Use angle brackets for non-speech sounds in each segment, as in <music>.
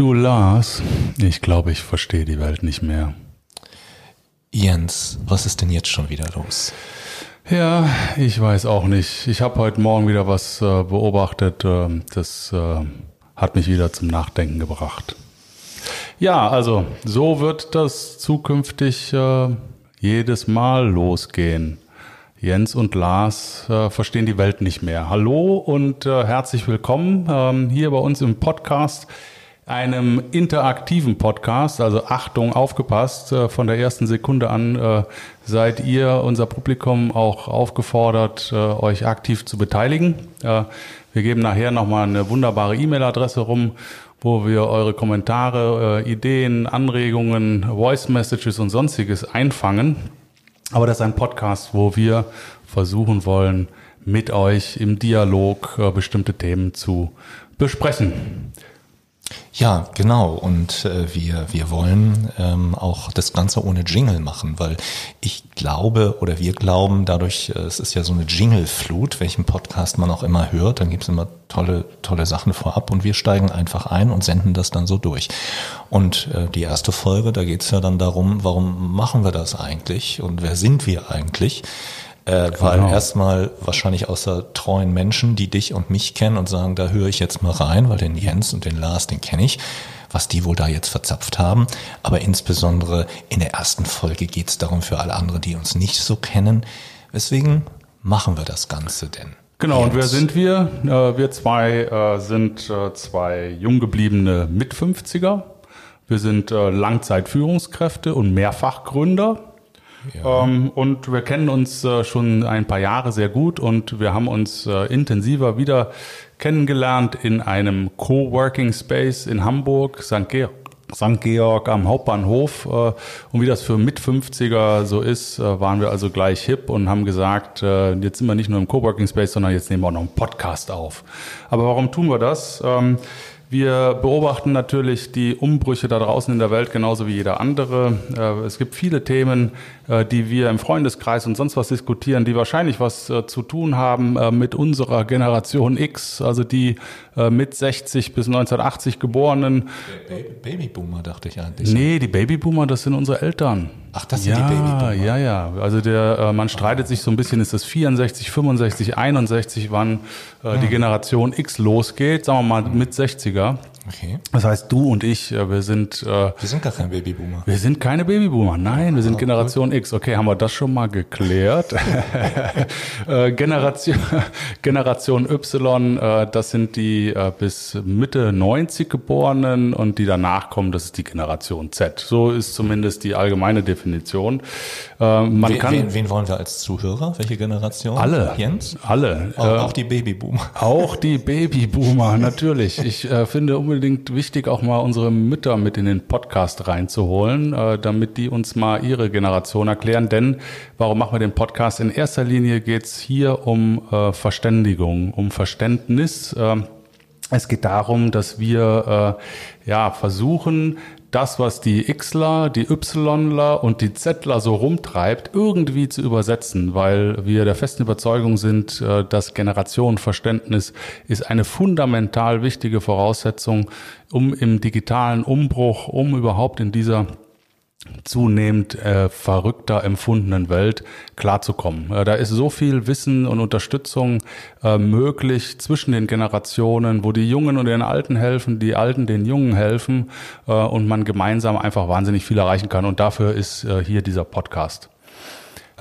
Du Lars, ich glaube, ich verstehe die Welt nicht mehr. Jens, was ist denn jetzt schon wieder los? Ja, ich weiß auch nicht. Ich habe heute Morgen wieder was äh, beobachtet. Äh, das äh, hat mich wieder zum Nachdenken gebracht. Ja, also so wird das zukünftig äh, jedes Mal losgehen. Jens und Lars äh, verstehen die Welt nicht mehr. Hallo und äh, herzlich willkommen ähm, hier bei uns im Podcast einem interaktiven Podcast. Also Achtung, aufgepasst, äh, von der ersten Sekunde an äh, seid ihr, unser Publikum, auch aufgefordert, äh, euch aktiv zu beteiligen. Wir geben nachher nochmal eine wunderbare E-Mail-Adresse rum, wo wir eure Kommentare, Ideen, Anregungen, Voice Messages und sonstiges einfangen. Aber das ist ein Podcast, wo wir versuchen wollen, mit euch im Dialog bestimmte Themen zu besprechen. Ja, genau. Und äh, wir, wir wollen ähm, auch das Ganze ohne Jingle machen, weil ich glaube oder wir glauben, dadurch, äh, es ist ja so eine Jingle-Flut, welchen Podcast man auch immer hört, dann gibt's immer tolle, tolle Sachen vorab und wir steigen einfach ein und senden das dann so durch. Und äh, die erste Folge, da geht's ja dann darum, warum machen wir das eigentlich und wer sind wir eigentlich? Äh, weil genau. erstmal wahrscheinlich außer treuen Menschen, die dich und mich kennen und sagen, da höre ich jetzt mal rein, weil den Jens und den Lars, den kenne ich, was die wohl da jetzt verzapft haben. Aber insbesondere in der ersten Folge geht es darum für alle anderen, die uns nicht so kennen. Weswegen machen wir das Ganze denn? Genau, und wer sind wir? Äh, wir zwei äh, sind äh, zwei jung gebliebene Mit-50er. Wir sind Langzeitführungskräfte und Mehrfachgründer ja. Ähm, und wir kennen uns äh, schon ein paar Jahre sehr gut und wir haben uns äh, intensiver wieder kennengelernt in einem Coworking Space in Hamburg, St. Georg. St. Georg am Hauptbahnhof. Äh, und wie das für Mit-50er so ist, äh, waren wir also gleich hip und haben gesagt, äh, jetzt sind wir nicht nur im Coworking Space, sondern jetzt nehmen wir auch noch einen Podcast auf. Aber warum tun wir das? Ähm, wir beobachten natürlich die Umbrüche da draußen in der Welt genauso wie jeder andere. Es gibt viele Themen, die wir im Freundeskreis und sonst was diskutieren, die wahrscheinlich was äh, zu tun haben mit unserer Generation X, also die mit 60 bis 1980 geborenen. Babyboomer dachte ich eigentlich. Nee, die Babyboomer, das sind unsere Eltern. Ach, das sind ja, die Babyboomer. Ja, ja. Also der, man streitet sich so ein bisschen, ist das 64, 65, 61, wann äh, die ah. Generation X losgeht, sagen wir mal mit 60er. Okay. Das heißt, du und ich, äh, wir sind. Äh, wir sind gar kein Babyboomer. Wir sind keine Babyboomer. Nein, wir sind Generation X. Okay, haben wir das schon mal geklärt? <laughs> äh, Generation, <laughs> Generation Y, äh, das sind die äh, bis Mitte 90 Geborenen und die danach kommen, das ist die Generation Z. So ist zumindest die allgemeine Definition. Äh, man wen, kann, wen, wen wollen wir als Zuhörer? Welche Generation? Alle. Jens? Alle. Auch, äh, auch die Babyboomer. Auch die Babyboomer, natürlich. Ich äh, finde unbedingt wichtig, auch mal unsere Mütter mit in den Podcast reinzuholen, äh, damit die uns mal ihre Generation erklären. Denn warum machen wir den Podcast? In erster Linie geht's hier um äh, Verständigung, um Verständnis. Äh, es geht darum, dass wir äh, ja versuchen, das, was die Xler, die Yler und die Zler so rumtreibt, irgendwie zu übersetzen, weil wir der festen Überzeugung sind, äh, dass Generationenverständnis ist eine fundamental wichtige Voraussetzung, um im digitalen Umbruch, um überhaupt in dieser zunehmend äh, verrückter empfundenen Welt klarzukommen. Äh, da ist so viel Wissen und Unterstützung äh, möglich zwischen den Generationen, wo die Jungen und den Alten helfen, die Alten den Jungen helfen äh, und man gemeinsam einfach wahnsinnig viel erreichen kann. Und dafür ist äh, hier dieser Podcast.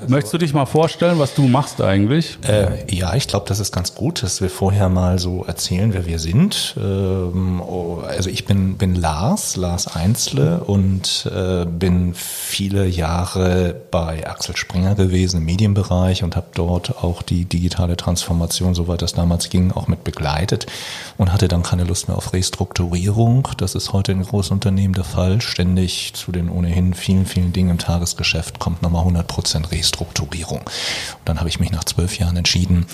Also, Möchtest du dich mal vorstellen, was du machst eigentlich? Äh, ja, ich glaube, das ist ganz gut, dass wir vorher mal so erzählen, wer wir sind. Ähm, oh, also ich bin, bin Lars, Lars Einzle und äh, bin viele Jahre bei Axel Springer gewesen im Medienbereich und habe dort auch die digitale Transformation, soweit das damals ging, auch mit begleitet und hatte dann keine Lust mehr auf Restrukturierung. Das ist heute in großen Unternehmen der Fall. Ständig zu den ohnehin vielen, vielen Dingen im Tagesgeschäft kommt nochmal 100 Prozent Restrukturierung. Restrukturierung. Und dann habe ich mich nach zwölf Jahren entschieden,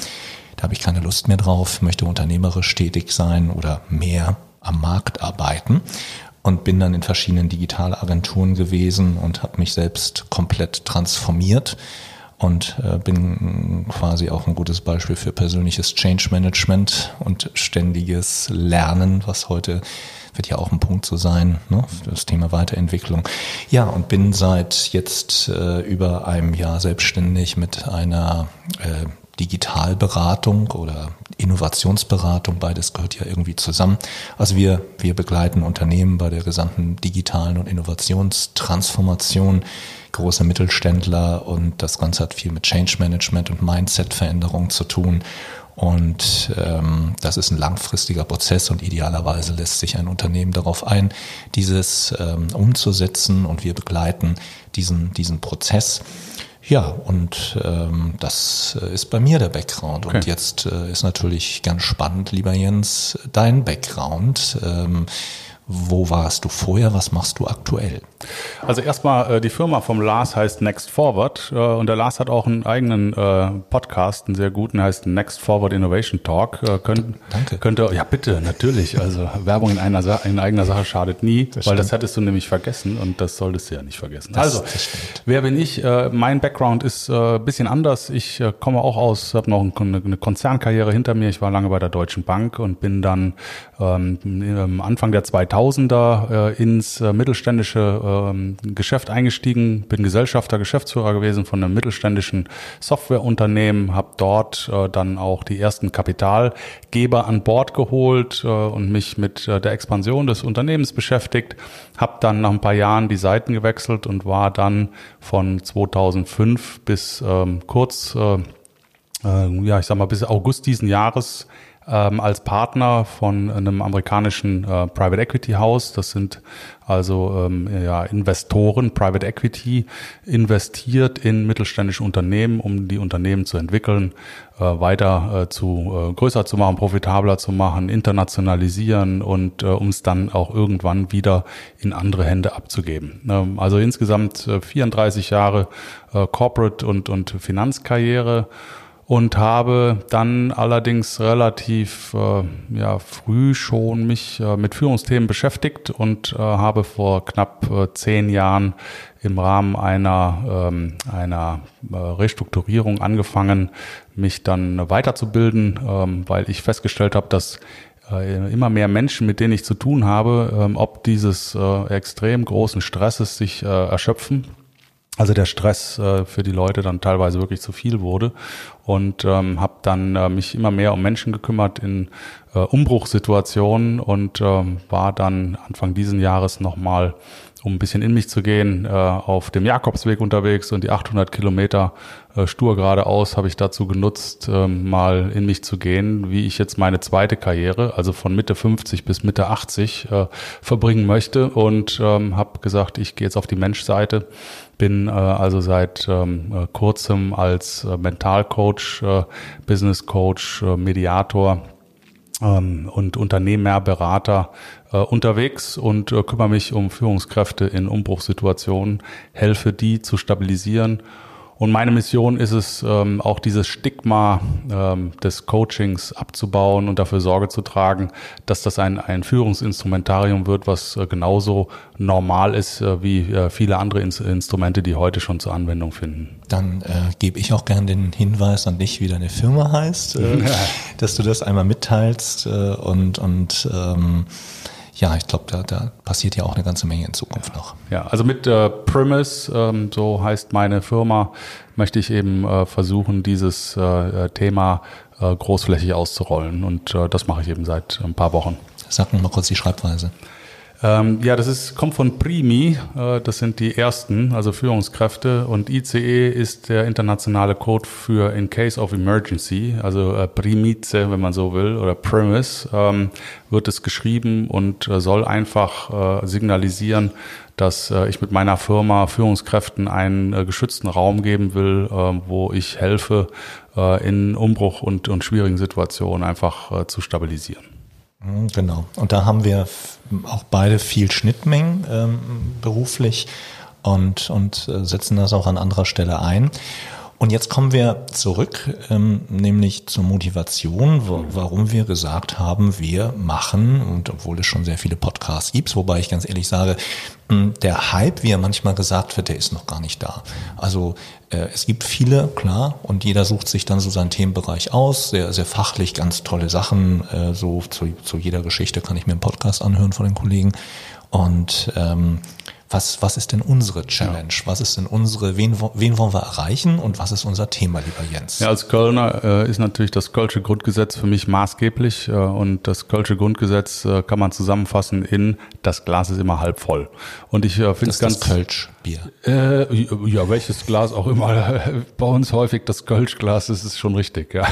da habe ich keine Lust mehr drauf, möchte unternehmerisch tätig sein oder mehr am Markt arbeiten und bin dann in verschiedenen Digitalagenturen gewesen und habe mich selbst komplett transformiert und äh, bin quasi auch ein gutes Beispiel für persönliches Change Management und ständiges Lernen, was heute wird ja auch ein Punkt zu sein, ne, das Thema Weiterentwicklung. Ja, und bin seit jetzt äh, über einem Jahr selbstständig mit einer äh, Digitalberatung oder Innovationsberatung, beides gehört ja irgendwie zusammen. Also wir, wir begleiten Unternehmen bei der gesamten digitalen und Innovationstransformation, große Mittelständler und das Ganze hat viel mit Change Management und Mindset-Veränderung zu tun. Und ähm, das ist ein langfristiger Prozess und idealerweise lässt sich ein Unternehmen darauf ein, dieses ähm, umzusetzen und wir begleiten diesen, diesen Prozess. Ja, und ähm, das äh, ist bei mir der Background. Okay. Und jetzt äh, ist natürlich ganz spannend, lieber Jens, dein Background. Ähm, wo warst du vorher? Was machst du aktuell? Also erstmal, äh, die Firma vom Lars heißt Next Forward äh, und der Lars hat auch einen eigenen äh, Podcast, einen sehr guten, heißt Next Forward Innovation Talk. Könnt, Danke. Könnte, ja bitte, natürlich. Also <laughs> Werbung in, einer, in eigener Sache schadet nie, das weil stimmt. das hättest du nämlich vergessen und das solltest du ja nicht vergessen. Das, also, das wer bin ich? Mein Background ist äh, bisschen anders. Ich komme auch aus, habe noch eine, Konzernkarriere hinter mir. Ich war lange bei der Deutschen Bank und bin dann ähm, Anfang der 2000er äh, ins äh, mittelständische ähm, Geschäft eingestiegen, bin Gesellschafter, Geschäftsführer gewesen von einem mittelständischen Softwareunternehmen, habe dort äh, dann auch die ersten Kapitalgeber an Bord geholt äh, und mich mit äh, der Expansion des Unternehmens beschäftigt, habe dann nach ein paar Jahren die Seiten gewechselt und war dann von 2005 bis ähm, kurz äh, äh, ja, ich sag mal, bis August diesen Jahres ähm, als Partner von einem amerikanischen äh, Private Equity House. Das sind also ähm, ja, Investoren, Private Equity, investiert in mittelständische Unternehmen, um die Unternehmen zu entwickeln, äh, weiter äh, zu äh, größer zu machen, profitabler zu machen, internationalisieren und äh, um es dann auch irgendwann wieder in andere Hände abzugeben. Ähm, also insgesamt äh, 34 Jahre äh, Corporate und, und Finanzkarriere und habe dann allerdings relativ äh, ja, früh schon mich äh, mit Führungsthemen beschäftigt und äh, habe vor knapp äh, zehn Jahren im Rahmen einer, ähm, einer äh, Restrukturierung angefangen, mich dann weiterzubilden, ähm, weil ich festgestellt habe, dass äh, immer mehr Menschen, mit denen ich zu tun habe, ähm, ob dieses extrem großen Stresses sich erschöpfen also der Stress äh, für die Leute dann teilweise wirklich zu viel wurde. Und ähm, habe dann äh, mich immer mehr um Menschen gekümmert in äh, Umbruchssituationen und ähm, war dann Anfang diesen Jahres nochmal um ein bisschen in mich zu gehen, äh, auf dem Jakobsweg unterwegs und die 800 Kilometer äh, stur geradeaus habe ich dazu genutzt, äh, mal in mich zu gehen, wie ich jetzt meine zweite Karriere, also von Mitte 50 bis Mitte 80, äh, verbringen möchte und ähm, habe gesagt, ich gehe jetzt auf die Menschseite, bin äh, also seit ähm, äh, kurzem als äh, Mentalcoach, äh, Business Coach, äh, Mediator ähm, und Unternehmerberater äh, unterwegs und äh, kümmere mich um Führungskräfte in Umbruchssituationen, helfe die zu stabilisieren und meine Mission ist es, ähm, auch dieses Stigma ähm, des Coachings abzubauen und dafür Sorge zu tragen, dass das ein, ein Führungsinstrumentarium wird, was äh, genauso normal ist äh, wie äh, viele andere Ins Instrumente, die heute schon zur Anwendung finden. Dann äh, gebe ich auch gern den Hinweis an dich, wie deine Firma heißt, äh, <laughs> dass du das einmal mitteilst äh, und, und ähm, ja, ich glaube, da, da passiert ja auch eine ganze Menge in Zukunft ja. noch. Ja, also mit äh, Premise, ähm, so heißt meine Firma, möchte ich eben äh, versuchen, dieses äh, Thema äh, großflächig auszurollen. Und äh, das mache ich eben seit ein paar Wochen. Sag noch mal kurz die Schreibweise. Ähm, ja, das ist, kommt von Primi, äh, das sind die ersten, also Führungskräfte. Und ICE ist der internationale Code für In Case of Emergency, also äh, Primice, wenn man so will, oder Premise, ähm, wird es geschrieben und äh, soll einfach äh, signalisieren, dass äh, ich mit meiner Firma Führungskräften einen äh, geschützten Raum geben will, wo ich helfe, in Umbruch und, und schwierigen Situationen einfach zu stabilisieren. Mhm, genau. Und da haben wir auch beide viel Schnittmengen ähm, beruflich und, und äh, setzen das auch an anderer Stelle ein. Und jetzt kommen wir zurück, ähm, nämlich zur Motivation, wo, warum wir gesagt haben, wir machen, und obwohl es schon sehr viele Podcasts gibt, wobei ich ganz ehrlich sage, der Hype, wie er manchmal gesagt wird, der ist noch gar nicht da. Also äh, es gibt viele, klar, und jeder sucht sich dann so seinen Themenbereich aus, sehr, sehr fachlich, ganz tolle Sachen. Äh, so zu, zu jeder Geschichte kann ich mir einen Podcast anhören von den Kollegen. Und ähm, was, was ist denn unsere Challenge? Ja. Was ist denn unsere, wen, wen wollen wir erreichen und was ist unser Thema, lieber Jens? Ja, als Kölner äh, ist natürlich das Kölsche Grundgesetz für mich maßgeblich äh, und das Kölsche Grundgesetz äh, kann man zusammenfassen in das Glas ist immer halb voll. Und ich äh, finde es ganz... Das Kölsch. Bier? Äh, ja, welches Glas auch immer. <laughs> Bei uns häufig das Kölschglas, das ist schon richtig, ja.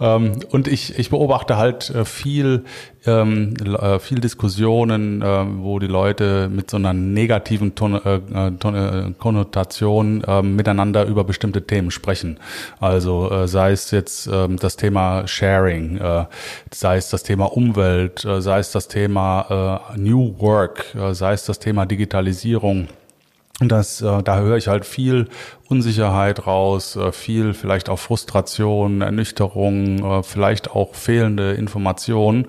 Ähm, und ich, ich beobachte halt äh, viel, ähm, äh, viel Diskussionen, äh, wo die Leute mit so einer negativen Ton, äh, Ton, Konnotation äh, miteinander über bestimmte Themen sprechen. Also äh, sei es jetzt äh, das Thema Sharing, äh, sei es das Thema Umwelt, äh, sei es das Thema äh, New Work, äh, sei es das Thema Digitalisierung. Und das, äh, da höre ich halt viel Unsicherheit raus, äh, viel vielleicht auch Frustration, Ernüchterung, äh, vielleicht auch fehlende Informationen.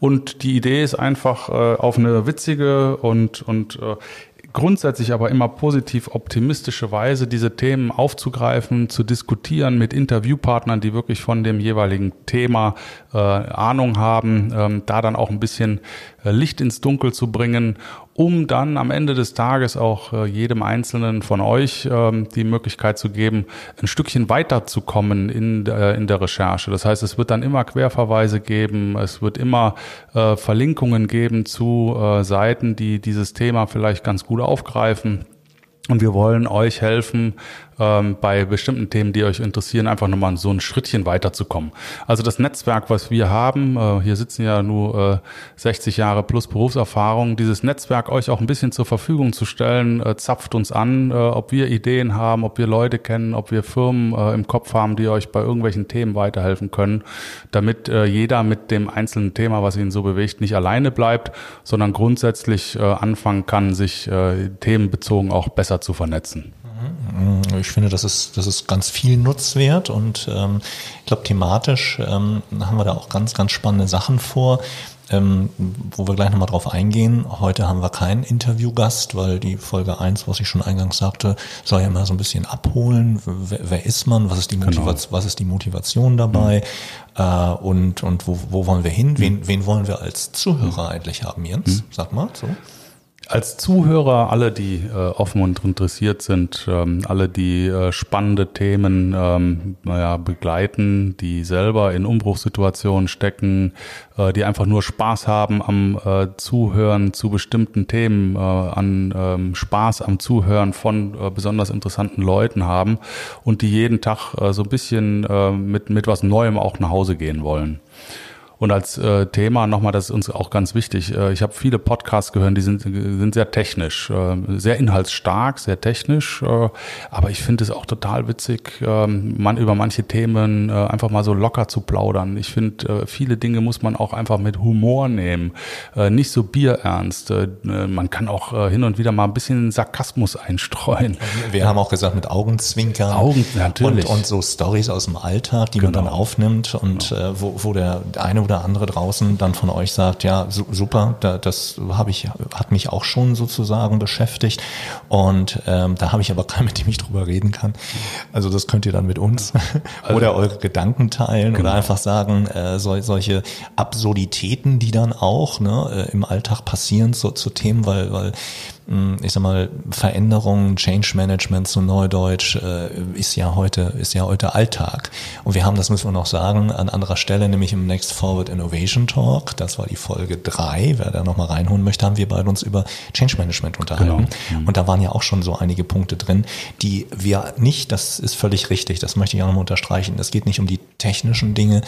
Und die Idee ist einfach auf eine witzige und, und äh, grundsätzlich aber immer positiv optimistische Weise diese Themen aufzugreifen, zu diskutieren mit Interviewpartnern, die wirklich von dem jeweiligen Thema äh, Ahnung haben, ähm, da dann auch ein bisschen Licht ins Dunkel zu bringen, um dann am Ende des Tages auch äh, jedem Einzelnen von euch ähm, die Möglichkeit zu geben, ein Stückchen weiterzukommen in, äh, in der Recherche. Das heißt, es wird dann immer Querverweise geben, es wird immer äh, Verlinkungen geben zu äh, Seiten, die dieses Thema vielleicht ganz gut aufgreifen. Und wir wollen euch helfen, ähm, bei bestimmten Themen, die euch interessieren, einfach nochmal so ein Schrittchen weiterzukommen. Also das Netzwerk, was wir haben, äh, hier sitzen ja nur äh, 60 Jahre plus Berufserfahrung, dieses Netzwerk euch auch ein bisschen zur Verfügung zu stellen, äh, zapft uns an, äh, ob wir Ideen haben, ob wir Leute kennen, ob wir Firmen äh, im Kopf haben, die euch bei irgendwelchen Themen weiterhelfen können, damit äh, jeder mit dem einzelnen Thema, was ihn so bewegt, nicht alleine bleibt, sondern grundsätzlich anfangen kann, sich themenbezogen auch besser zu vernetzen. Ich finde, das ist, das ist ganz viel Nutzwert und ähm, ich glaube, thematisch ähm, haben wir da auch ganz, ganz spannende Sachen vor. Ähm, wo wir gleich nochmal drauf eingehen. Heute haben wir keinen Interviewgast, weil die Folge 1, was ich schon eingangs sagte, soll ja immer so ein bisschen abholen. Wer, wer ist man? Was ist die. Motivation, genau. was ist die Motivation dabei? Mhm. Äh, und und wo, wo wollen wir hin? Wen, mhm. wen wollen wir als Zuhörer mhm. eigentlich haben, Jens? Mhm. Sag mal so als Zuhörer, alle, die äh, offen und interessiert sind, ähm, alle, die äh, spannende Themen ähm, naja, begleiten, die selber in Umbruchssituationen stecken, äh, die einfach nur Spaß haben am äh, Zuhören zu bestimmten Themen, äh, an ähm, Spaß am Zuhören von äh, besonders interessanten Leuten haben und die jeden Tag so ein bisschen mit, mit was Neuem auch nach Hause gehen wollen. Und als äh, Thema nochmal, das ist uns auch ganz wichtig. Äh, ich habe viele Podcasts gehört, die sind, sind sehr technisch, äh, sehr inhaltsstark, sehr technisch. Äh, aber ich finde es auch total witzig, äh, man über manche Themen äh, einfach mal so locker zu plaudern. Ich finde, äh, viele Dinge muss man auch einfach mit Humor nehmen, äh, nicht so bierernst. Äh, man kann auch äh, hin und wieder mal ein bisschen Sarkasmus einstreuen. Wir haben auch gesagt mit Augenzwinkern. Augen, natürlich. Und, und so Stories aus dem Alltag, die genau. man dann aufnimmt und genau. äh, wo, wo der eine oder andere draußen dann von euch sagt, ja, super, da, das habe ich, hat mich auch schon sozusagen beschäftigt. Und ähm, da habe ich aber keinen, mit dem ich drüber reden kann. Also das könnt ihr dann mit uns <laughs> also, oder eure Gedanken teilen genau. oder einfach sagen, äh, sol solche Absurditäten, die dann auch ne, äh, im Alltag passieren so, zu Themen, weil, weil ich sag mal, Veränderungen, Change Management zu Neudeutsch, äh, ist ja heute, ist ja heute Alltag. Und wir haben, das müssen wir noch sagen, an anderer Stelle, nämlich im Next Forward Innovation Talk, das war die Folge drei. wer da nochmal reinholen möchte, haben wir beide uns über Change Management unterhalten. Genau. Mhm. Und da waren ja auch schon so einige Punkte drin, die wir nicht, das ist völlig richtig, das möchte ich auch nochmal unterstreichen, es geht nicht um die technischen Dinge,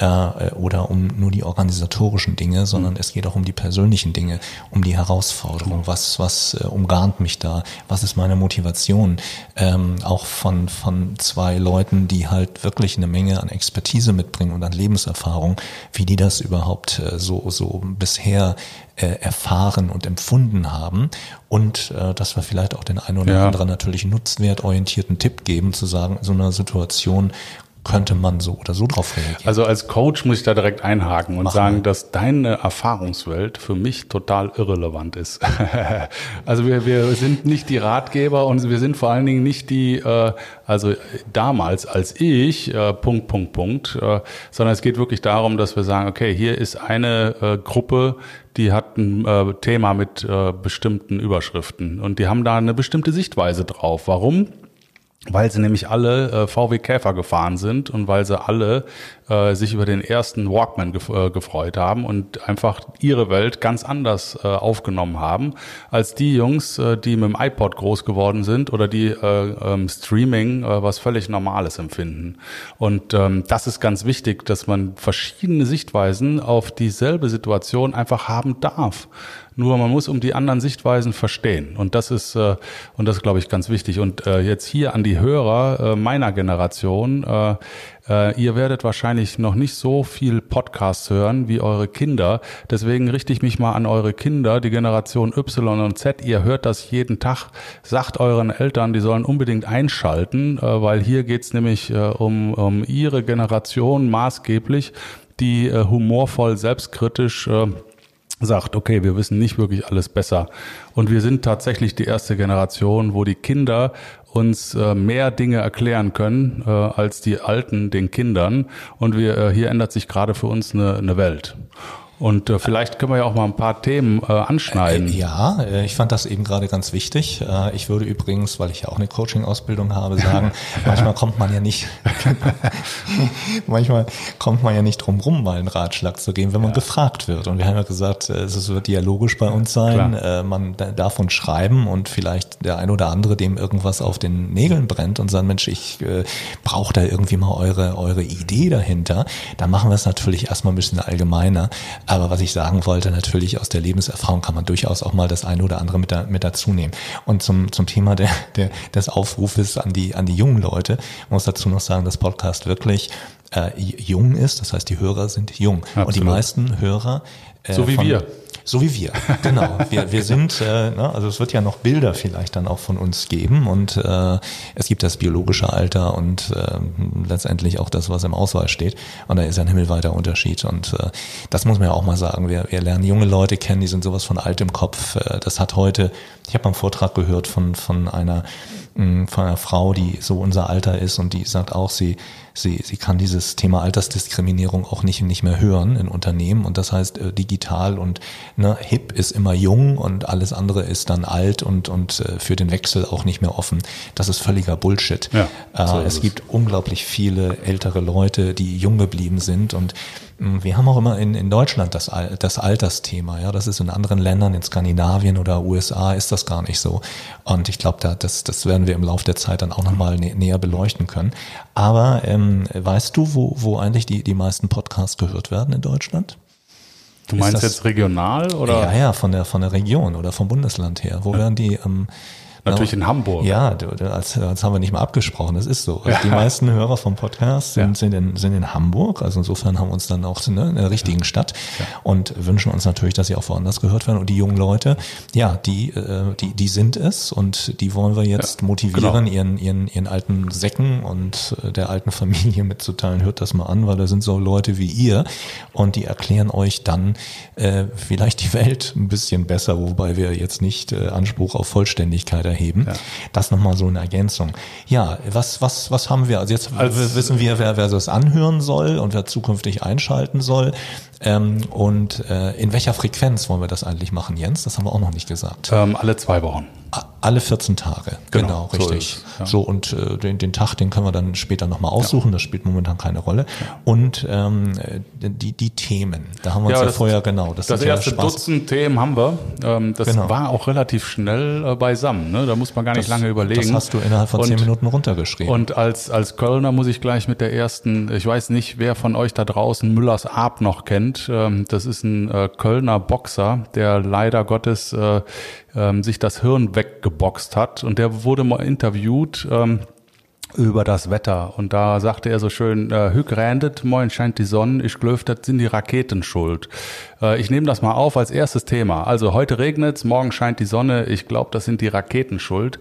äh, oder um nur die organisatorischen Dinge, sondern mhm. es geht auch um die persönlichen Dinge, um die Herausforderung, was, was äh, umgarnt mich da, was ist meine Motivation, ähm, auch von, von zwei Leuten, die halt wirklich eine Menge an Expertise mitbringen und an Lebenserfahrung, wie die das überhaupt äh, so, so bisher äh, erfahren und empfunden haben und äh, dass wir vielleicht auch den einen oder ja. anderen natürlich nutzwertorientierten Tipp geben, zu sagen, in so einer Situation könnte man so oder so drauf reagieren. Also als Coach muss ich da direkt einhaken und Mach sagen, mal. dass deine Erfahrungswelt für mich total irrelevant ist. <laughs> also wir, wir sind nicht die Ratgeber und wir sind vor allen Dingen nicht die, äh, also damals als ich, äh, Punkt, Punkt, Punkt, äh, sondern es geht wirklich darum, dass wir sagen, okay, hier ist eine äh, Gruppe, die hat ein äh, Thema mit äh, bestimmten Überschriften und die haben da eine bestimmte Sichtweise drauf. Warum? Weil sie nämlich alle äh, VW Käfer gefahren sind und weil sie alle äh, sich über den ersten Walkman gef äh, gefreut haben und einfach ihre Welt ganz anders äh, aufgenommen haben als die Jungs, äh, die mit dem iPod groß geworden sind oder die äh, ähm, Streaming äh, was völlig Normales empfinden. Und ähm, das ist ganz wichtig, dass man verschiedene Sichtweisen auf dieselbe Situation einfach haben darf. Nur man muss um die anderen Sichtweisen verstehen. Und das ist, äh, und das glaube ich ganz wichtig. Und äh, jetzt hier an die Hörer äh, meiner Generation, äh, äh, ihr werdet wahrscheinlich noch nicht so viel Podcasts hören wie eure Kinder. Deswegen richte ich mich mal an eure Kinder, die Generation Y und Z. Ihr hört das jeden Tag. Sagt euren Eltern, die sollen unbedingt einschalten, äh, weil hier geht's nämlich äh, um, um ihre Generation maßgeblich, die äh, humorvoll, selbstkritisch äh, sagt, okay, wir wissen nicht wirklich alles besser. Und wir sind tatsächlich die erste Generation, wo die Kinder uns äh, mehr Dinge erklären können äh, als die Alten den Kindern. Und wir, äh, hier ändert sich gerade für uns eine, eine Welt. Und äh, vielleicht können wir ja auch mal ein paar Themen äh, anschneiden. Äh, ja, äh, ich fand das eben gerade ganz wichtig. Äh, ich würde übrigens, weil ich ja auch eine Coaching-Ausbildung habe, sagen, <laughs> manchmal kommt man ja nicht, <laughs> manchmal kommt man ja nicht drum rum, mal einen Ratschlag zu geben, wenn man ja. gefragt wird. Und wir haben ja gesagt, äh, es wird dialogisch bei uns sein. Man darf uns schreiben und vielleicht der ein oder andere, dem irgendwas auf den Nägeln brennt und sagt, Mensch, ich brauche da irgendwie mal eure, eure Idee dahinter. Dann machen wir es natürlich erstmal ein bisschen allgemeiner. Aber was ich sagen wollte, natürlich aus der Lebenserfahrung kann man durchaus auch mal das eine oder andere mit, da, mit dazu nehmen. Und zum, zum Thema der, der, des Aufrufes an die, an die jungen Leute, muss dazu noch sagen, dass Podcast wirklich äh, jung ist. Das heißt, die Hörer sind jung. Absolut. Und die meisten Hörer. Äh, so wie von, wir. So wie wir, genau. Wir, wir sind, äh, ne, also es wird ja noch Bilder vielleicht dann auch von uns geben und äh, es gibt das biologische Alter und äh, letztendlich auch das, was im Ausweis steht. Und da ist ein himmelweiter Unterschied. Und äh, das muss man ja auch mal sagen. Wir, wir lernen junge Leute kennen, die sind sowas von alt im Kopf. Äh, das hat heute, ich habe einen Vortrag gehört von, von einer von einer Frau, die so unser Alter ist und die sagt auch, sie, sie, sie kann dieses Thema Altersdiskriminierung auch nicht, nicht mehr hören in Unternehmen und das heißt äh, digital und ne, hip ist immer jung und alles andere ist dann alt und, und äh, für den Wechsel auch nicht mehr offen. Das ist völliger Bullshit. Ja, so äh, es, es gibt unglaublich viele ältere Leute, die jung geblieben sind und hm, wir haben auch immer in, in Deutschland das, das Altersthema. Ja, das ist in anderen Ländern, in Skandinavien oder USA ist das gar nicht so. Und ich glaube, da, das, das werden wir im Laufe der Zeit dann auch nochmal nä näher beleuchten können. Aber ähm, weißt du, wo, wo eigentlich die, die meisten Podcasts gehört werden in Deutschland? Du meinst das, jetzt regional oder? Ja, ja, von der, von der Region oder vom Bundesland her. Wo ja. werden die ähm, Natürlich in Hamburg. Ja, als, als haben wir nicht mal abgesprochen, das ist so. Also ja. Die meisten Hörer vom Podcast sind, ja. sind, in, sind in Hamburg, also insofern haben wir uns dann auch ne, in der richtigen Stadt und wünschen uns natürlich, dass sie auch woanders gehört werden. Und die jungen Leute, ja, die, äh, die, die sind es und die wollen wir jetzt motivieren, genau. ihren, ihren, ihren alten Säcken und äh, der alten Familie mitzuteilen, hört das mal an, weil da sind so Leute wie ihr und die erklären euch dann äh, vielleicht die Welt ein bisschen besser, wobei wir jetzt nicht äh, Anspruch auf Vollständigkeit erheben. Ja. Das nochmal so eine Ergänzung. Ja, was, was, was haben wir? Also jetzt also, wissen wir, wer, wer das anhören soll und wer zukünftig einschalten soll. Ähm, und äh, in welcher Frequenz wollen wir das eigentlich machen, Jens? Das haben wir auch noch nicht gesagt. Ähm, alle zwei Wochen. Alle alle 14 Tage. Genau, genau richtig. So, es, ja. so und äh, den, den Tag, den können wir dann später nochmal aussuchen. Ja. Das spielt momentan keine Rolle. Und ähm, die, die Themen, da haben wir uns ja, vorher genau. Das, das erste Dutzend Themen haben wir. Ähm, das genau. war auch relativ schnell äh, beisammen. Ne? Da muss man gar nicht das, lange überlegen. Das hast du innerhalb von zehn Minuten runtergeschrieben. Und als, als Kölner muss ich gleich mit der ersten, ich weiß nicht, wer von euch da draußen Müllers Arp noch kennt. Ähm, das ist ein äh, Kölner Boxer, der leider Gottes äh, ähm, sich das Hirn weggeboxt hat. Und der wurde mal interviewt. Ähm, über das Wetter. Und da sagte er so schön, äh, Hüg rendet, moin scheint die Sonne, ich glöf, das sind die Raketen schuld. Äh, ich nehme das mal auf als erstes Thema. Also heute regnet's, morgen scheint die Sonne, ich glaube, das sind die Raketen schuld.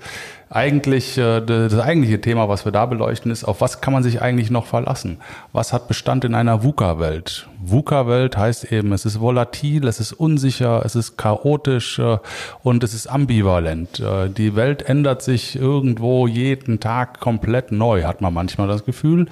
Eigentlich, äh, das eigentliche Thema, was wir da beleuchten, ist, auf was kann man sich eigentlich noch verlassen? Was hat Bestand in einer VUCA-Welt? VUCA-Welt heißt eben, es ist volatil, es ist unsicher, es ist chaotisch äh, und es ist ambivalent. Die Welt ändert sich irgendwo jeden Tag komplett neu, hat man manchmal das Gefühl.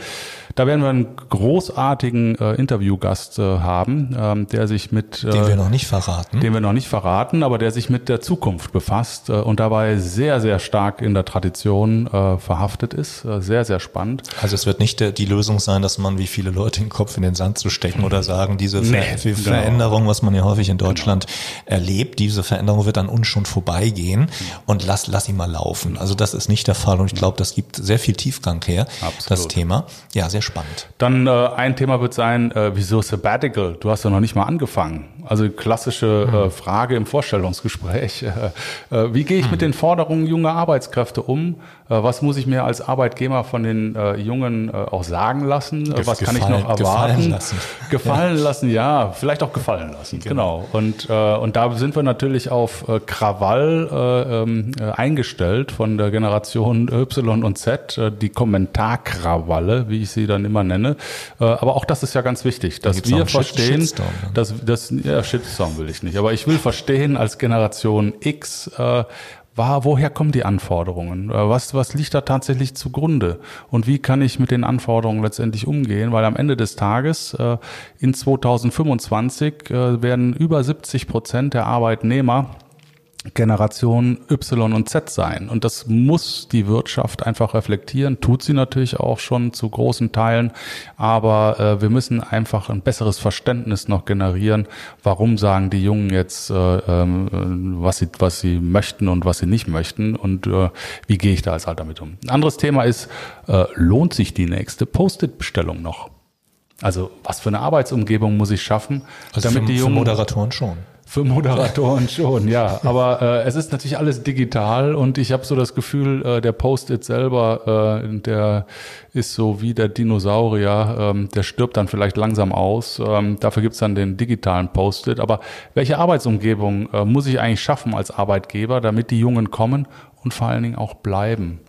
Da werden wir einen großartigen äh, Interviewgast äh, haben, ähm, der sich mit äh, den wir noch nicht verraten, den wir noch nicht verraten, aber der sich mit der Zukunft befasst äh, und dabei sehr sehr stark in der Tradition äh, verhaftet ist. Äh, sehr sehr spannend. Also es wird nicht der, die Lösung sein, dass man wie viele Leute den Kopf in den Sand zu stecken oder sagen, diese Ver nee, genau. Veränderung, was man ja häufig in Deutschland genau. erlebt, diese Veränderung wird an uns schon vorbeigehen und lass lass ihn mal laufen. Also das ist nicht der Fall und ich glaube, das gibt sehr viel Tiefgang her, Absolut. das Thema. Ja, sehr spannend. Dann äh, ein Thema wird sein, äh, wieso Sabbatical? Du hast ja noch nicht mal angefangen. Also klassische äh, hm. Frage im Vorstellungsgespräch. <laughs> Äh, wie gehe ich hm. mit den Forderungen junger Arbeitskräfte um? Äh, was muss ich mir als Arbeitgeber von den äh, Jungen auch sagen lassen? Was kann ich noch erwarten? Gefallen lassen. <laughs> Gefallen ja. lassen, ja, vielleicht auch gefallen lassen, genau. genau. Und, und da sind wir natürlich auf Krawall äh, ähm, äh, eingestellt von der Generation Y und Z, die Kommentarkrawalle, wie ich sie dann immer nenne. Äh, aber auch das ist ja ganz wichtig, dass da wir verstehen, Shitstorm, ne? dass das ja Shitstorm will ich nicht, aber ich will verstehen als Generation X, äh, war, woher kommen die Anforderungen? Äh, was, was liegt da tatsächlich zugrunde? Und wie kann ich mit den Anforderungen letztendlich umgehen? Weil am Ende des Tages äh, in 2025 äh, werden über 70 Prozent der Arbeitnehmer Generation Y und Z sein. Und das muss die Wirtschaft einfach reflektieren, tut sie natürlich auch schon zu großen Teilen, aber äh, wir müssen einfach ein besseres Verständnis noch generieren, warum sagen die Jungen jetzt, äh, äh, was, sie, was sie möchten und was sie nicht möchten und äh, wie gehe ich da als Alter mit um. Ein anderes Thema ist, äh, lohnt sich die nächste Post-it-Bestellung noch? Also was für eine Arbeitsumgebung muss ich schaffen, also damit für, die Jungen... Moderatoren schon. Für Moderatoren schon, ja. Aber äh, es ist natürlich alles digital und ich habe so das Gefühl, äh, der Post-it selber, äh, der ist so wie der Dinosaurier, ähm, der stirbt dann vielleicht langsam aus. Ähm, dafür gibt's dann den digitalen Post-it. Aber welche Arbeitsumgebung äh, muss ich eigentlich schaffen als Arbeitgeber, damit die Jungen kommen und vor allen Dingen auch bleiben?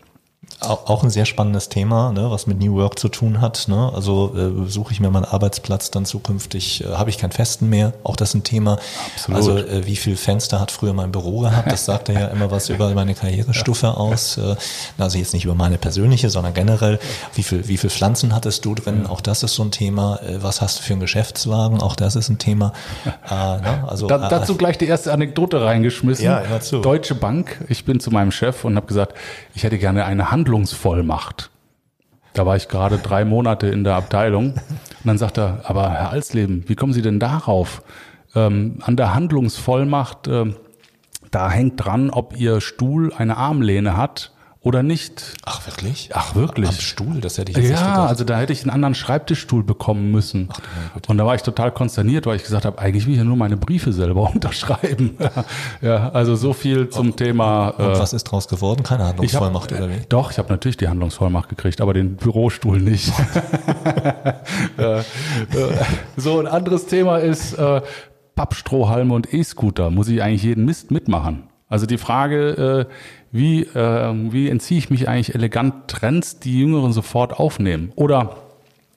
Auch ein sehr spannendes Thema, ne, was mit New Work zu tun hat. Ne? Also äh, suche ich mir meinen Arbeitsplatz dann zukünftig, äh, habe ich keinen festen mehr. Auch das ist ein Thema. Absolut. Also äh, wie viel Fenster hat früher mein Büro gehabt? Das sagt ja <laughs> immer was über meine Karrierestufe aus. Äh, also jetzt nicht über meine persönliche, sondern generell. Wie viel, wie viel Pflanzen hattest du drin? Auch das ist so ein Thema. Äh, was hast du für einen Geschäftswagen? Auch das ist ein Thema. Äh, <laughs> ne? Also da, dazu gleich die erste Anekdote reingeschmissen. Ja, immer zu. Deutsche Bank. Ich bin zu meinem Chef und habe gesagt, ich hätte gerne eine Hand Handlungsvollmacht. Da war ich gerade drei Monate in der Abteilung. Und dann sagt er, aber Herr Alsleben, wie kommen Sie denn darauf? Ähm, an der Handlungsvollmacht, äh, da hängt dran, ob Ihr Stuhl eine Armlehne hat oder nicht. Ach, wirklich? Ach, wirklich. Am Stuhl, das hätte ich jetzt ja, nicht gedacht. Ja, also da hätte ich einen anderen Schreibtischstuhl bekommen müssen. Ach, und da war ich total konsterniert, weil ich gesagt habe, eigentlich will ich ja nur meine Briefe selber <laughs> unterschreiben. <laughs> ja, also so viel zum und, Ein, und äh, was ist draus geworden? Keine Handlungsvollmacht hab, oder wie? Doch, ich habe natürlich die Handlungsvollmacht gekriegt, aber den Bürostuhl nicht. <laughs> äh, so, ein anderes Thema ist äh, Pappstrohhalme und E-Scooter. Muss ich eigentlich jeden Mist mitmachen? Also die Frage, äh, wie, äh, wie entziehe ich mich eigentlich elegant Trends, die Jüngeren sofort aufnehmen? Oder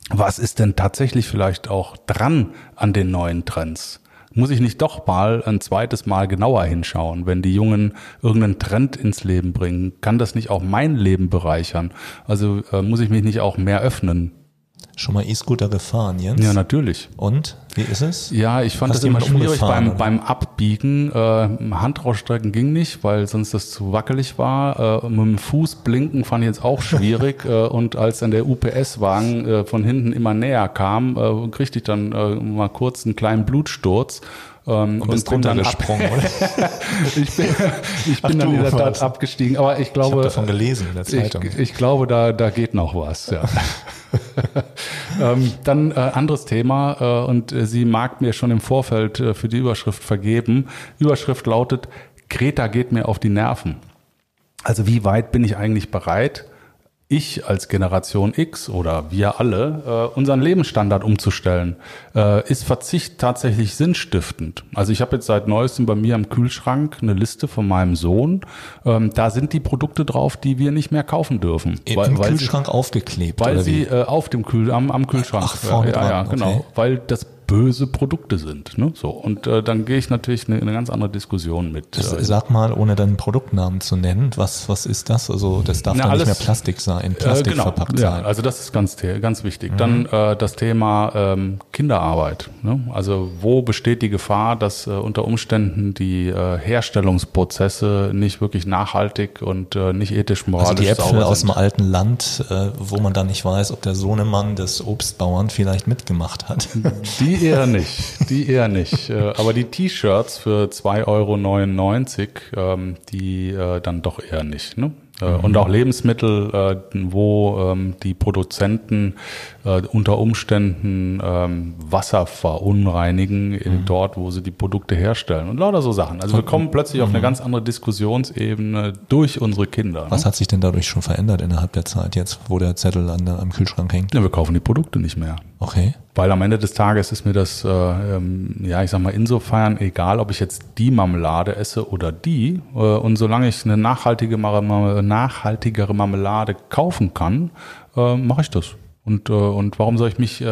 was ist denn tatsächlich vielleicht auch dran an den neuen Trends? Muss ich nicht doch mal ein zweites Mal genauer hinschauen, wenn die Jungen irgendeinen Trend ins Leben bringen? Kann das nicht auch mein Leben bereichern? Also äh, muss ich mich nicht auch mehr öffnen? Schon mal E-Scooter gefahren, Jens? Ja, natürlich. Und? Wie ist es? Ja, ich fand Hast das immer schwierig beim, oder? beim Abbiegen. Äh, Hand rausstrecken ging nicht, weil sonst das zu wackelig war. Äh, mit dem Fuß blinken fand ich jetzt auch schwierig. <laughs> äh, und als dann der UPS-Wagen äh, von hinten immer näher kam, äh, kriegte ich dann äh, mal kurz einen kleinen Blutsturz. Ähm, Und bist ab, runtergesprungen, oder? <laughs> ich bin, <laughs> ich bin Ach, dann in der Tat abgestiegen. Aber ich Ich glaube, habe davon gelesen in der ich, Zeitung. ich glaube, da, da geht noch was, ja. <laughs> ähm, dann äh, anderes Thema äh, und äh, sie mag mir schon im Vorfeld äh, für die Überschrift vergeben. Überschrift lautet, Greta geht mir auf die Nerven. Also wie weit bin ich eigentlich bereit, ich als Generation X oder wir alle, äh, unseren Lebensstandard umzustellen? Äh, ist Verzicht tatsächlich sinnstiftend? Also ich habe jetzt seit neuestem bei mir am Kühlschrank eine Liste von meinem Sohn. Ähm, da sind die Produkte drauf, die wir nicht mehr kaufen dürfen. Im weil, weil Kühlschrank aufgeklebt, Sie, weil oder sie äh, auf dem Kühl, am, am Kühlschrank. Ach, vorne ja, ja, dran, genau. okay. Weil das böse Produkte sind. Ne? So und äh, dann gehe ich natürlich eine, eine ganz andere Diskussion mit. Das- Äh, Sag mal, ohne deinen Produktnamen zu nennen, was, was ist das? Also das darf Na, nicht alles- mehr Plastik sein, Plastik äh, genau, verpackt ja, sein. Mhm. also das ist ganz, ganz wichtig. Dann äh, das Thema ähm, Kinderarbeit. Ne? Also wo besteht die Gefahr, dass äh, unter Umständen die äh, Herstellungsprozesse nicht wirklich nachhaltig und äh, nicht ethisch moralisch Also die Äpfel aus sind? dem alten Land, äh, wo man dann nicht weiß, ob der Sohnemann des Obstbauern vielleicht mitgemacht hat. Die eher nicht, die eher nicht. Äh, Aber die T-Shirts für 2,99 Euro, ähm, die äh, dann doch eher nicht. Ne? Äh, Und auch Lebensmittel, wo ähm, die Produzenten äh, unter Umständen ähm, Wasser verunreinigen, in dort, wo sie die Produkte herstellen. Und lauter so Sachen. Also wir kommen plötzlich auf eine ganz andere Diskussionsebene durch unsere Kinder. Was ne? hat sich denn dadurch schon verändert innerhalb der Zeit, jetzt wo der Zettel an am Kühlschrank hängt? Ja, wir kaufen die Produkte nicht mehr. Okay. Weil am Ende des Tages ist mir das, äh, ähm, ja, ich sag mal, insofern egal, ob ich jetzt die Marmelade esse oder die. Äh, und solange ich eine nachhaltige, nachhaltigere Marmelade kaufen kann, äh, mache ich das. Und, äh, und warum soll ich mich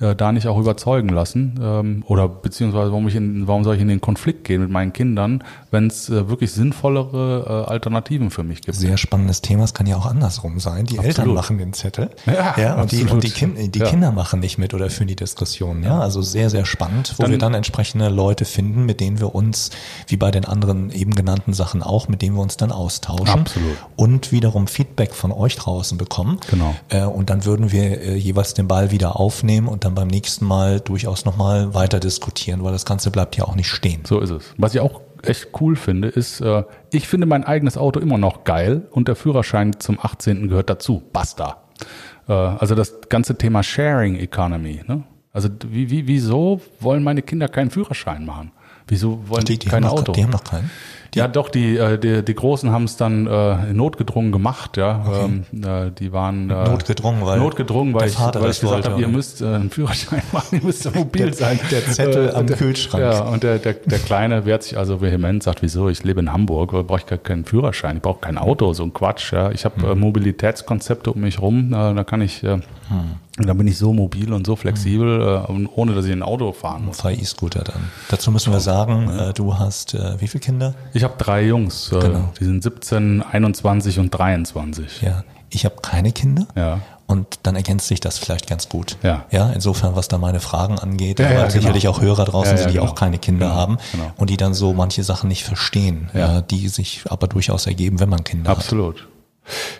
äh, da nicht auch überzeugen lassen? Ähm, oder beziehungsweise warum, ich in, warum soll ich in den Konflikt gehen mit meinen Kindern, wenn es äh, wirklich sinnvollere äh, Alternativen für mich gibt? Sehr spannendes Thema. Es kann ja auch andersrum sein. Die Eltern machen den Zettel. Ja, und, die, absolut. und die, kind, die Ja. Kinder machen nicht mit oder führen die Diskussion. Ja, also sehr, sehr spannend, wo Dann- wir dann entsprechende Leute finden, mit denen wir uns, wie bei den anderen eben genannten Sachen auch, mit denen wir uns dann austauschen. Absolut. Und wiederum Feedback von euch draußen bekommen. Genau. Äh, und dann würden wir äh, jeweils den Ball wieder aufnehmen und dann beim nächsten Mal durchaus nochmal weiter diskutieren, weil das Ganze bleibt ja auch nicht stehen. So ist es. Was ich auch echt cool finde, ist, äh, ich finde mein eigenes Auto immer noch geil und der Führerschein zum 18. gehört dazu. Basta. Äh, also das ganze Thema Sharing Economy. Ne? Also wie, wie, wieso wollen meine Kinder keinen Führerschein machen? Wieso wollen die, Die, kein haben noch, Auto? die haben noch keinen. Ja, doch, die, äh, die, die Großen haben es dann äh, notgedrungen gemacht, ja. Ähm, äh, die waren äh, Notgedrungen, weil notgedrungen, weil ich, weil ich gesagt habe, ihr müsst äh, einen Führerschein <laughs> machen, ihr müsst mobil Der- sein. der Zettel am der, Kühlschrank. Ja, und der, der, der Kleine wehrt sich also vehement, sagt, wieso, ich lebe in Hamburg, brauche ich gar keinen Führerschein, ich brauche kein Auto, so ein Quatsch. Ja. Ich habe äh, Hm. Mobilitätskonzepte um mich rum, äh, da kann ich, äh, da bin ich so mobil und so flexibel, äh, und ohne dass ich ein Auto fahren muss. Fahr E-Scooter dann. Dazu müssen wir sagen, äh, du hast äh, wie viele Kinder? Ich habe drei Jungs, äh, Genau. die sind 17, 21 und 23. Ja, ich habe keine Kinder. Ja. Und dann ergänzt sich das vielleicht ganz gut. Ja. Ja, insofern, was da meine Fragen angeht, Ja, weil ja, genau. sicherlich auch Hörer draußen Ja, sind, die genau. auch keine Kinder Genau, haben genau. und die dann so manche Sachen nicht verstehen, die sich aber durchaus ergeben, wenn man Kinder hat. Absolut.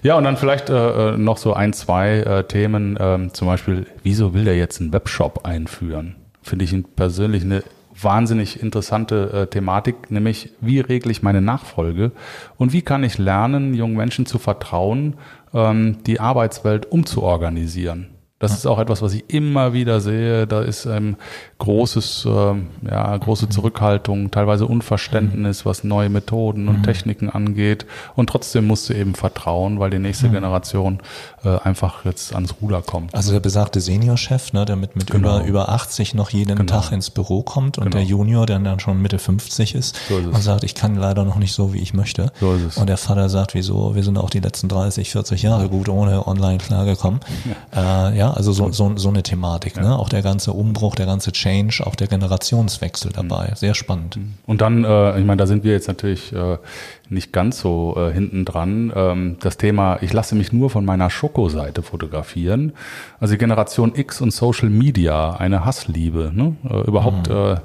Ja, und dann vielleicht äh, äh, noch so ein, zwei äh, Themen, ähm, zum Beispiel, wieso will der jetzt einen Webshop einführen? Finde ich persönlich eine wahnsinnig interessante äh, Thematik, nämlich wie regle ich meine Nachfolge und wie kann ich lernen, jungen Menschen zu vertrauen, ähm, die Arbeitswelt umzuorganisieren. Das ist auch etwas, was ich immer wieder sehe. Da ist ähm, großes, ähm, ja, große Zurückhaltung, teilweise Unverständnis, was neue Methoden und Techniken angeht. Und trotzdem musst du eben vertrauen, weil die nächste Generation äh, einfach jetzt ans Ruder kommt. Also der besagte Seniorchef, ne, der mit, mit Genau. über, über 80 noch jeden Tag ins Büro kommt und Genau. der Junior, der dann schon Mitte 50 ist, So ist und sagt, ich kann leider noch nicht so, wie ich möchte. So ist es. Und der Vater sagt, wieso, wir sind auch die letzten 30, 40 Jahre gut ohne online klargekommen. Ja, äh, ja also so, so, so eine Thematik. Ne? Auch der ganze Umbruch, der ganze Change, auch der Generationswechsel dabei. Sehr spannend. Und dann, äh, ich meine, da sind wir jetzt natürlich äh, nicht ganz so äh, hinten dran. Ähm, das Thema, ich lasse mich nur von meiner Schokoseite fotografieren. Also die Generation X und Social Media, eine Hassliebe. Ne? Äh, überhaupt mhm. äh,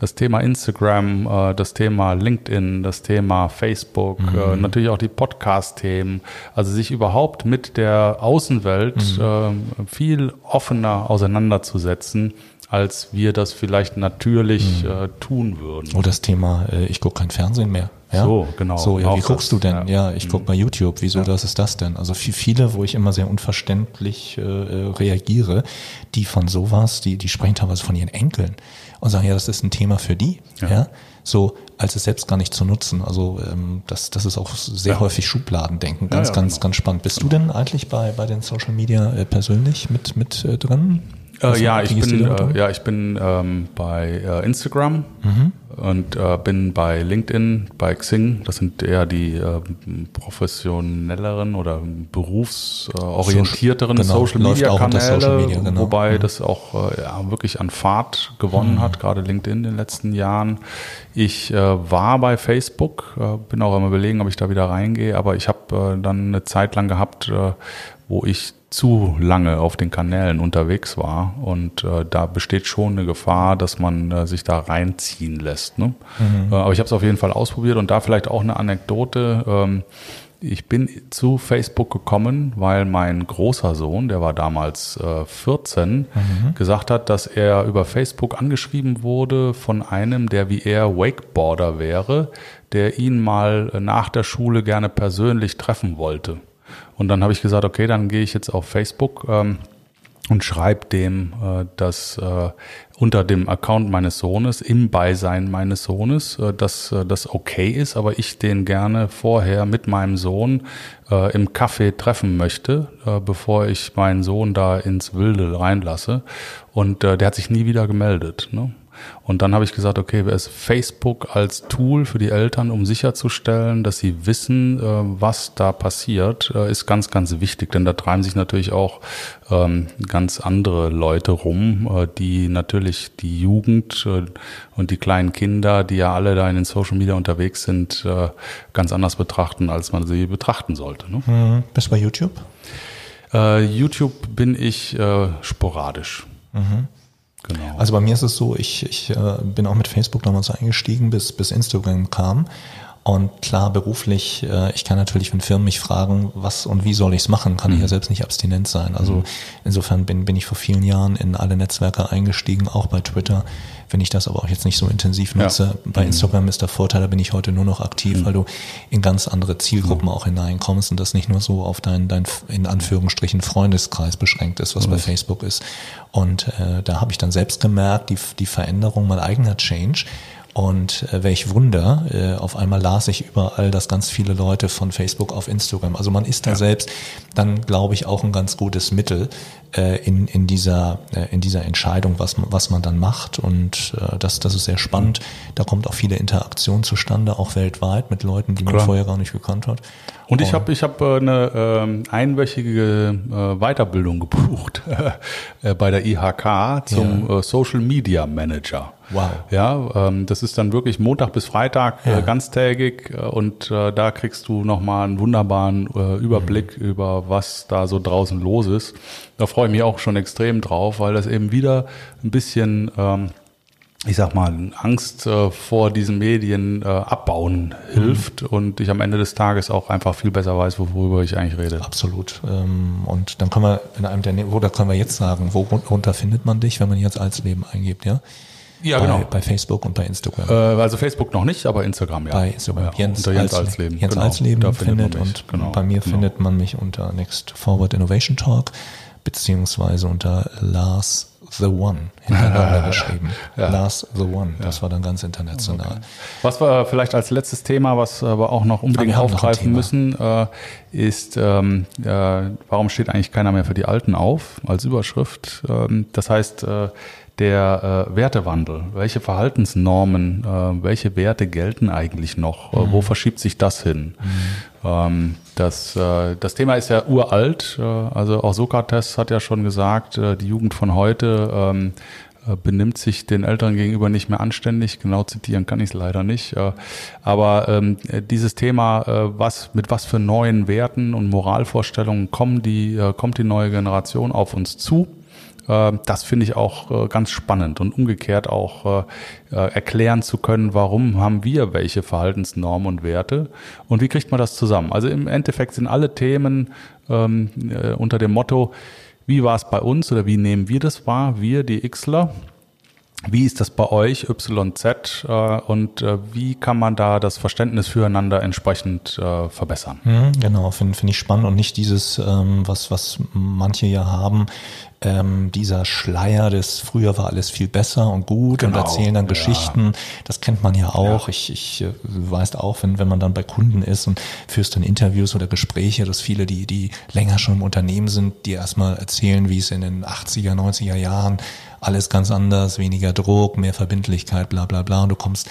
das Thema Instagram, äh, das Thema LinkedIn, das Thema Facebook, mhm. Äh, natürlich auch die Podcast-Themen. Also sich überhaupt mit der Außenwelt mhm. Äh, viel offener auseinanderzusetzen als wir das vielleicht natürlich mhm. äh, tun würden. Oh, das Thema, äh, ich gucke kein Fernsehen mehr. Ja? So, genau. So, ja, wie guckst das, du denn? Ja, ja ich gucke mhm. bei YouTube. Wieso, ja. das ist das denn? Also viel, viele, wo ich immer sehr unverständlich äh, äh, reagiere, die von sowas, die, die sprechen teilweise von ihren Enkeln und sagen, ja, das ist ein Thema für die. Ja. ja? So, als es selbst gar nicht zu nutzen. Also ähm, das, das ist auch sehr ja. häufig Schubladendenken. Ganz, ja, ganz, genau. ganz spannend. Bist genau. du denn eigentlich bei, bei den Social Media äh, persönlich mit, mit äh, drin? Äh, ja, ich bin, äh, ja, ich bin ähm, bei äh, Instagram mhm. und äh, bin bei LinkedIn, bei Xing. Das sind eher die äh, professionelleren oder berufsorientierteren genau, Social Media Kanäle, Social Media, genau. wobei mhm. das auch äh, ja, wirklich an Fahrt gewonnen mhm. hat, gerade LinkedIn in den letzten Jahren. Ich war bei Facebook, bin auch immer überlegen, ob ich da wieder reingehe, aber ich habe dann eine Zeit lang gehabt, wo ich zu lange auf den Kanälen unterwegs war. Und äh, da besteht schon eine Gefahr, dass man äh, sich da reinziehen lässt. Ne? Mhm. Äh, aber ich habe es auf jeden Fall ausprobiert und da vielleicht auch eine Anekdote. Ähm, ich bin zu Facebook gekommen, weil mein großer Sohn, der war damals äh, 14, mhm. gesagt hat, dass er über Facebook angeschrieben wurde von einem, der wie er Wakeboarder wäre, der ihn mal äh, nach der Schule gerne persönlich treffen wollte. Und dann habe ich gesagt, okay, dann gehe ich jetzt auf Facebook ähm, und schreibe dem, äh, dass äh, unter dem Account meines Sohnes, im Beisein meines Sohnes, äh, dass äh, das okay ist, aber ich den gerne vorher mit meinem Sohn äh, im Café treffen möchte, äh, bevor ich meinen Sohn da ins Wilde reinlasse. Und äh, der hat sich nie wieder gemeldet. Ne? Und dann habe ich gesagt, okay, ist Facebook als Tool für die Eltern, um sicherzustellen, dass sie wissen, äh, was da passiert, äh, ist ganz, ganz wichtig. Denn da treiben sich natürlich auch ähm, ganz andere Leute rum, äh, die natürlich die Jugend und die kleinen Kinder, die ja alle da in den Social Media unterwegs sind, ganz anders betrachten, als man sie betrachten sollte. Ne? Mhm. Bist du bei YouTube? YouTube bin ich sporadisch. Mhm. Genau. Also bei mir ist es so, ich, ich äh, bin auch mit Facebook damals eingestiegen, bis, bis Instagram kam. Und klar, beruflich, äh, ich kann natürlich, wenn Firmen mich fragen, was und wie soll ich es machen, kann mhm. ich ja selbst nicht abstinent sein. Also mhm. insofern bin, bin ich vor vielen Jahren in alle Netzwerke eingestiegen, auch bei Twitter. Wenn ich das aber auch jetzt nicht so intensiv nutze, ja. bei mhm. Instagram ist der Vorteil, da bin ich heute nur noch aktiv, mhm. weil du in ganz andere Zielgruppen mhm. auch hineinkommst und das nicht nur so auf dein, dein in Anführungsstrichen Freundeskreis beschränkt ist, was bei Facebook ist. Und äh, da habe ich dann selbst gemerkt, die, die Veränderung, mein eigener Change und äh, welch Wunder, äh, auf einmal las ich überall, dass ganz viele Leute von Facebook auf Instagram. Also man ist da ja. selbst dann, glaube ich, auch ein ganz gutes Mittel äh, in, in, dieser, äh, in dieser Entscheidung, was man, was man dann macht. Und äh, das, das ist sehr spannend. Da kommt auch viele Interaktion zustande, auch weltweit mit Leuten, die Klar. man vorher gar nicht gekannt hat. Und ich habe ich hab äh, eine ähm, einwöchige äh, Weiterbildung <laughs> gebucht äh, bei der IHK zum ja. äh, Social Media Manager. Wow. Ja, ähm, das ist dann wirklich Montag bis Freitag äh, ja. äh, ganztägig und äh, da kriegst du nochmal einen wunderbaren äh, Überblick mhm. über was da so draußen los ist. Da freue ich mich auch schon extrem drauf, weil das eben wieder ein bisschen ähm, ich sag mal, Angst äh, vor diesen Medien äh, abbauen hilft mhm. und ich am Ende des Tages auch einfach viel besser weiß, worüber ich eigentlich rede. Absolut. Ähm, und dann können wir in einem der, wo da können wir jetzt sagen, worunter findet man dich, wenn man jetzt als Leben eingibt, ja? Ja, bei, genau. Bei Facebook und bei Instagram. Äh, also Facebook noch nicht, aber Instagram, ja. Bei Instagram. Ja, Jens, unter Jens Alsleben. Jens genau, Alsleben findet, und genau, bei mir genau. findet man mich unter Next Forward Innovation Talk beziehungsweise unter Lars the One <laughs> hintereinander geschrieben. Ja. Last the One. Das ja. war dann ganz international. Okay. Was wir vielleicht als letztes Thema, was wir aber auch noch unbedingt aufgreifen müssen, äh, ist, ähm, äh, warum steht eigentlich keiner mehr für die Alten auf als Überschrift? Ähm, das heißt, äh, der äh, Wertewandel. Welche Verhaltensnormen, äh, welche Werte gelten eigentlich noch? Mhm. wo verschiebt sich das hin? Mhm. Ähm, das, äh, das Thema ist ja uralt. Äh, also auch Sokrates hat ja schon gesagt, äh, die Jugend von heute ähm, äh, benimmt sich den Eltern gegenüber nicht mehr anständig. Genau zitieren kann ich es leider nicht. Äh, aber ähm, dieses Thema, äh, was mit was für neuen Werten und Moralvorstellungen kommen die, kommt die neue Generation auf uns zu? Das finde ich auch ganz spannend und umgekehrt auch erklären zu können, warum haben wir welche Verhaltensnormen und Werte und wie kriegt man das zusammen. Also im Endeffekt sind alle Themen ähm, unter dem Motto, wie war es bei uns oder wie nehmen wir das wahr, wir, die Xler? Wie ist das bei euch, YZ, äh, und äh, wie kann man da das Verständnis füreinander entsprechend äh, verbessern? Mhm, genau, finde find ich spannend und nicht dieses, ähm, was, was manche ja haben, ähm, dieser Schleier des früher war alles viel besser und gut genau. und erzählen dann Geschichten. Ja. Das kennt man ja auch. Ja. Ich, ich äh, weiß auch, wenn, wenn man dann bei Kunden ist und führst dann Interviews oder Gespräche, dass viele, die, die länger schon im Unternehmen sind, die erstmal erzählen, wie es in den 80er, 90er Jahren alles ganz anders, weniger Druck, mehr Verbindlichkeit, bla bla bla. Und du kommst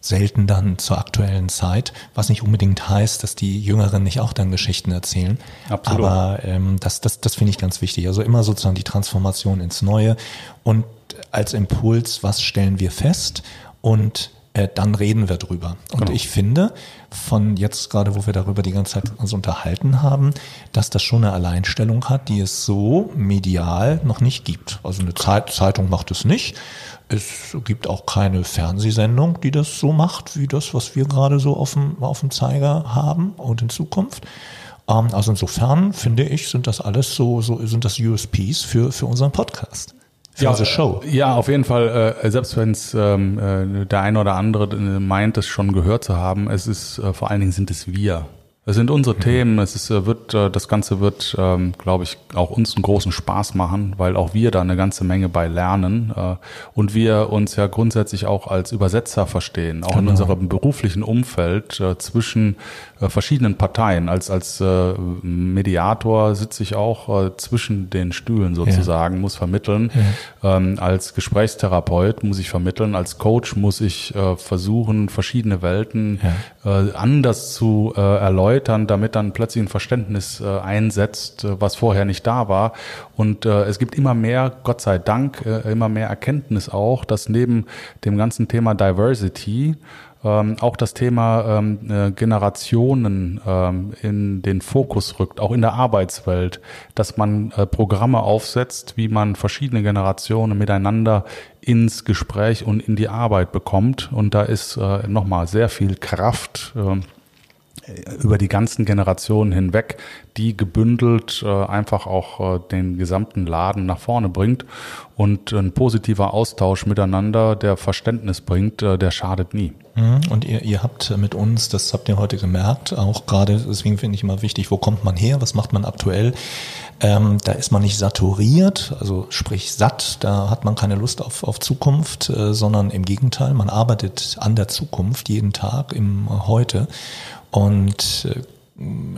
selten dann zur aktuellen Zeit, was nicht unbedingt heißt, dass die Jüngeren nicht auch dann Geschichten erzählen. Absolut. Aber ähm, das, das, das finde ich ganz wichtig. Also immer sozusagen die Transformation ins Neue und als Impuls, was stellen wir fest und äh, dann reden wir drüber. Und genau. ich finde, von jetzt gerade, wo wir darüber die ganze Zeit uns unterhalten haben, dass das schon eine Alleinstellung hat, die es so medial noch nicht gibt. Also eine Zeit, Zeitung macht es nicht. Es gibt auch keine Fernsehsendung, die das so macht, wie das, was wir gerade so auf dem, auf dem Zeiger haben und in Zukunft. Ähm, also insofern finde ich, sind das alles so, so sind das USPs für, für unseren Podcast. Ja, unsere Show. Ja, auf jeden Fall, äh, selbst wenn es ähm, äh, der eine oder andere meint, es schon gehört zu haben, es ist äh, vor allen Dingen sind es wir. Es sind unsere mhm. Themen. Es ist, äh, wird, äh, das Ganze wird, ähm, glaube ich, auch uns einen großen Spaß machen, weil auch wir da eine ganze Menge bei lernen äh, und wir uns ja grundsätzlich auch als Übersetzer verstehen, auch genau. in unserem beruflichen Umfeld zwischen verschiedenen Parteien. Als als Mediator sitze ich auch zwischen den Stühlen sozusagen, ja. muss vermitteln. Ja. Ähm, als Gesprächstherapeut muss ich vermitteln. Als Coach muss ich versuchen, verschiedene Welten ja. anders zu erläutern erläutern, damit dann plötzlich ein Verständnis äh, einsetzt, äh, was vorher nicht da war. Und äh, es gibt immer mehr, Gott sei Dank, äh, immer mehr Erkenntnis auch, dass neben dem ganzen Thema Diversity ähm, auch das Thema ähm, äh, Generationen ähm, in den Fokus rückt, auch in der Arbeitswelt, dass man äh, Programme aufsetzt, wie man verschiedene Generationen miteinander ins Gespräch und in die Arbeit bekommt. Und da ist äh, nochmal sehr viel Kraft. Äh, über die ganzen Generationen hinweg, die gebündelt äh, einfach auch äh, den gesamten Laden nach vorne bringt und ein positiver Austausch miteinander, der Verständnis bringt, äh, der schadet nie. Mhm. Und ihr, ihr habt mit uns, das habt ihr heute gemerkt, auch gerade, deswegen finde ich immer wichtig, wo kommt man her, was macht man aktuell? Ähm, da ist man nicht saturiert, also sprich satt, da hat man keine Lust auf, auf Zukunft, äh, sondern im Gegenteil, man arbeitet an der Zukunft jeden Tag im Heute und äh,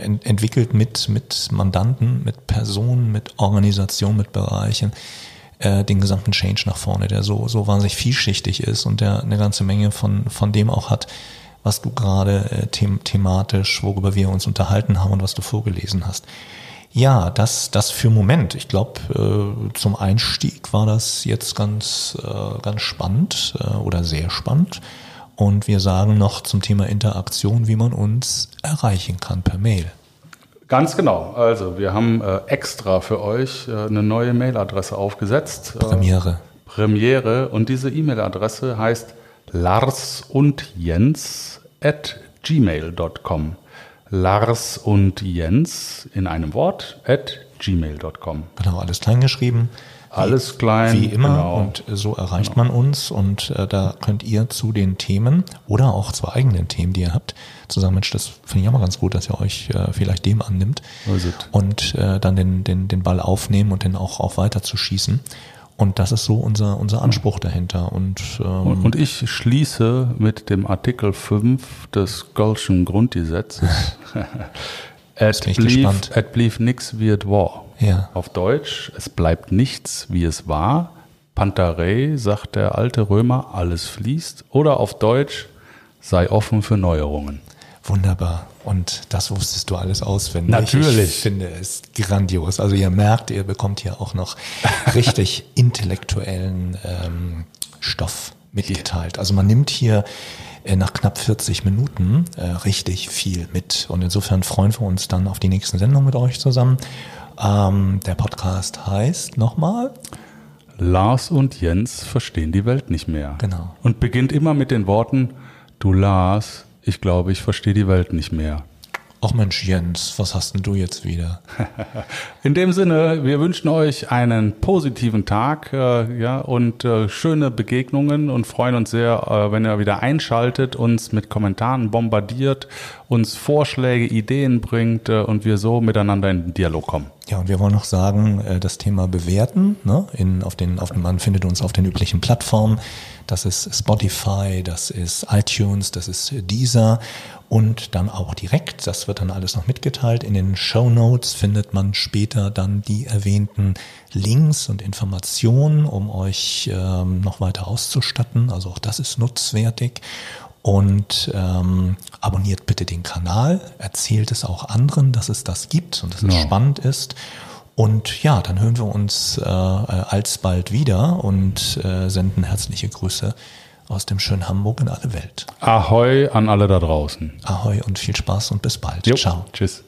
ent entwickelt mit, mit Mandanten, mit Personen, mit Organisationen, mit Bereichen äh, den gesamten Change nach vorne, der so, so wahnsinnig vielschichtig ist und der eine ganze Menge von, von dem auch hat, was du gerade äh, them thematisch, worüber wir uns unterhalten haben und was du vorgelesen hast. Ja, das, das für Moment. Ich glaube, äh, zum Einstieg war das jetzt ganz, äh, ganz spannend äh, oder sehr spannend. Und wir sagen noch zum Thema Interaktion, wie man uns erreichen kann per Mail. Ganz genau. Also wir haben äh, extra für euch äh, eine neue Mailadresse aufgesetzt. Äh, Premiere. Premiere. Und diese E-Mail-Adresse heißt Lars und Jens at gmail.com. Lars und Jens in einem Wort at gmail.com. Genau, alles klein geschrieben. Alles klein. Wie immer. Genau. Und so erreicht genau. man uns. Und äh, da könnt ihr zu den Themen oder auch zu eigenen Themen, die ihr habt, zusammen, Mensch, das finde ich auch mal ganz gut, dass ihr euch äh, vielleicht dem annimmt. Und äh, dann den, den, den Ball aufnehmen und den auch, auch weiter zu schießen. Und das ist so unser, unser Anspruch dahinter. Und, ähm, und ich schließe mit dem Artikel 5 des Gölschen Grundgesetzes. <laughs> <laughs> at believe nix wird war. Ja. Auf Deutsch, es bleibt nichts, wie es war. Pantarei, sagt der alte Römer, alles fließt. Oder auf Deutsch, sei offen für Neuerungen. Wunderbar. Und das wusstest du alles auswendig. Natürlich. Ich finde es grandios. Also ihr merkt, ihr bekommt hier auch noch richtig <laughs> intellektuellen ähm, Stoff mitgeteilt. Also man nimmt hier äh, nach knapp 40 Minuten äh, richtig viel mit. Und insofern freuen wir uns dann auf die nächsten Sendungen mit euch zusammen. Ähm, der Podcast heißt nochmal. Lars und Jens verstehen die Welt nicht mehr. Genau. Und beginnt immer mit den Worten, du Lars, ich glaube, ich verstehe die Welt nicht mehr. Ach Mensch, Jens, was hast denn du jetzt wieder? <laughs> In dem Sinne, wir wünschen euch einen positiven Tag äh, ja, und äh, schöne Begegnungen und freuen uns sehr, äh, wenn ihr wieder einschaltet, uns mit Kommentaren bombardiert, uns Vorschläge, Ideen bringt äh, und wir so miteinander in den Dialog kommen. Ja, und wir wollen noch sagen, äh, das Thema bewerten, ne, in, auf den, auf man findet uns auf den üblichen Plattformen. Das ist Spotify, das ist iTunes, das ist Deezer und dann auch direkt, das wird dann alles noch mitgeteilt. In den Show Notes findet man später dann die erwähnten Links und Informationen, um euch ähm, noch weiter auszustatten. Also auch das ist nutzwertig. Und ähm, abonniert bitte den Kanal, erzählt es auch anderen, dass es das gibt und dass es Ja. spannend ist. Und ja, dann hören wir uns äh, alsbald wieder und äh, senden herzliche Grüße aus dem schönen Hamburg in alle Welt. Ahoi an alle da draußen. Ahoi und viel Spaß und bis bald. Jo. Ciao. Tschüss.